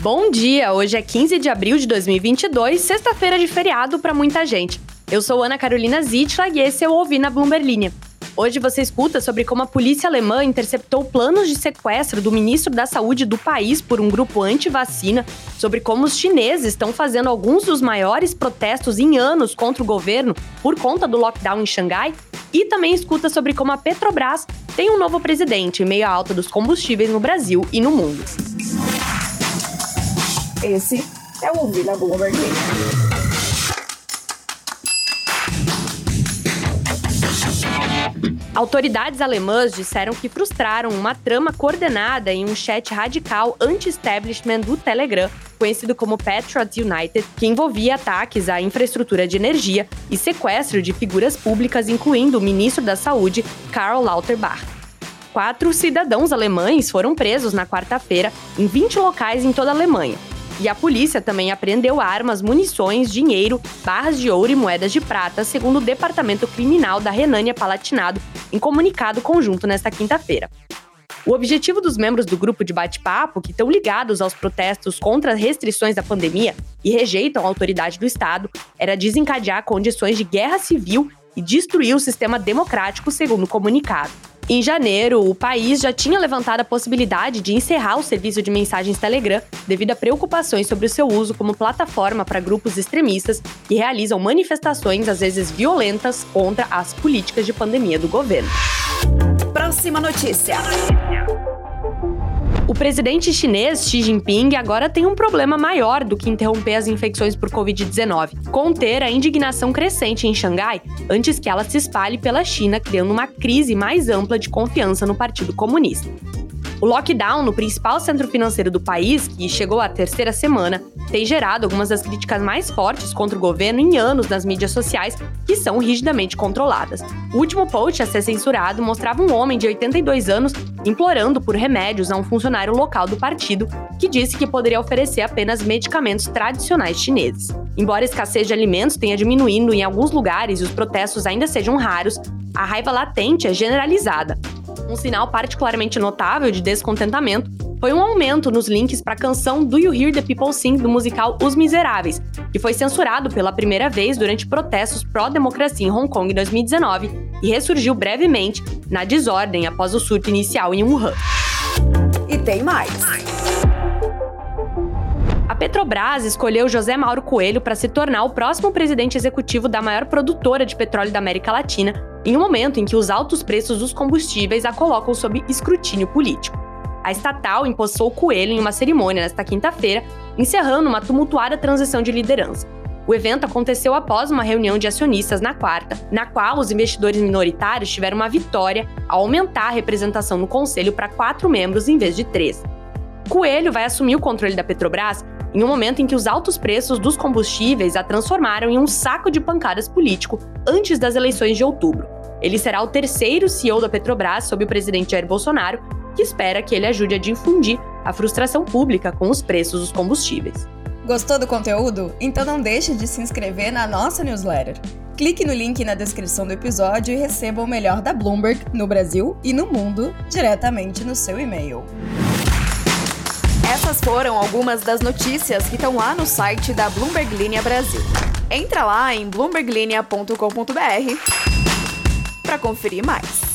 Bom dia! Hoje é 15 de abril de 2022, sexta-feira de feriado para muita gente. Eu sou Ana Carolina Zitlag e esse é o Ouvi na Bloomberg. Hoje você escuta sobre como a polícia alemã interceptou planos de sequestro do ministro da Saúde do país por um grupo anti-vacina, sobre como os chineses estão fazendo alguns dos maiores protestos em anos contra o governo por conta do lockdown em Xangai, e também escuta sobre como a Petrobras tem um novo presidente em meio à alta dos combustíveis no Brasil e no mundo. Esse é o na Bloomberg. Autoridades alemãs disseram que frustraram uma trama coordenada em um chat radical anti-establishment do Telegram, conhecido como Patriots United, que envolvia ataques à infraestrutura de energia e sequestro de figuras públicas, incluindo o ministro da Saúde, Karl Lauterbach. Quatro cidadãos alemães foram presos na quarta-feira em 20 locais em toda a Alemanha, e a polícia também apreendeu armas, munições, dinheiro, barras de ouro e moedas de prata, segundo o Departamento Criminal da Renânia-Palatinado, em comunicado conjunto nesta quinta-feira. O objetivo dos membros do grupo de bate-papo, que estão ligados aos protestos contra as restrições da pandemia e rejeitam a autoridade do Estado, era desencadear condições de guerra civil e destruir o sistema democrático, segundo o comunicado. Em janeiro, o país já tinha levantado a possibilidade de encerrar o serviço de mensagens Telegram devido a preocupações sobre o seu uso como plataforma para grupos extremistas que realizam manifestações, às vezes violentas, contra as políticas de pandemia do governo. Próxima notícia. O presidente chinês Xi Jinping agora tem um problema maior do que interromper as infecções por Covid-19: conter a indignação crescente em Xangai antes que ela se espalhe pela China, criando uma crise mais ampla de confiança no Partido Comunista. O lockdown no principal centro financeiro do país, que chegou à terceira semana, tem gerado algumas das críticas mais fortes contra o governo em anos nas mídias sociais, que são rigidamente controladas. O último post a ser censurado mostrava um homem de 82 anos implorando por remédios a um funcionário local do partido, que disse que poderia oferecer apenas medicamentos tradicionais chineses. Embora a escassez de alimentos tenha diminuído em alguns lugares e os protestos ainda sejam raros, a raiva latente é generalizada. Um sinal particularmente notável de descontentamento foi um aumento nos links para a canção Do You Hear the People Sing do musical Os Miseráveis, que foi censurado pela primeira vez durante protestos pró-democracia em Hong Kong em 2019 e ressurgiu brevemente na desordem após o surto inicial em Wuhan. E tem mais. A Petrobras escolheu José Mauro Coelho para se tornar o próximo presidente executivo da maior produtora de petróleo da América Latina em um momento em que os altos preços dos combustíveis a colocam sob escrutínio político. A estatal empossou Coelho em uma cerimônia nesta quinta-feira, encerrando uma tumultuada transição de liderança. O evento aconteceu após uma reunião de acionistas na quarta, na qual os investidores minoritários tiveram uma vitória ao aumentar a representação no conselho para quatro membros em vez de três. Coelho vai assumir o controle da Petrobras em um momento em que os altos preços dos combustíveis a transformaram em um saco de pancadas político antes das eleições de outubro. Ele será o terceiro CEO da Petrobras sob o presidente Jair Bolsonaro, que espera que ele ajude a difundir a frustração pública com os preços dos combustíveis. Gostou do conteúdo? Então não deixe de se inscrever na nossa newsletter. Clique no link na descrição do episódio e receba o melhor da Bloomberg no Brasil e no mundo diretamente no seu e-mail. Essas foram algumas das notícias que estão lá no site da Bloomberg Linha Brasil. Entra lá em bloomberglinea.com.br para conferir mais.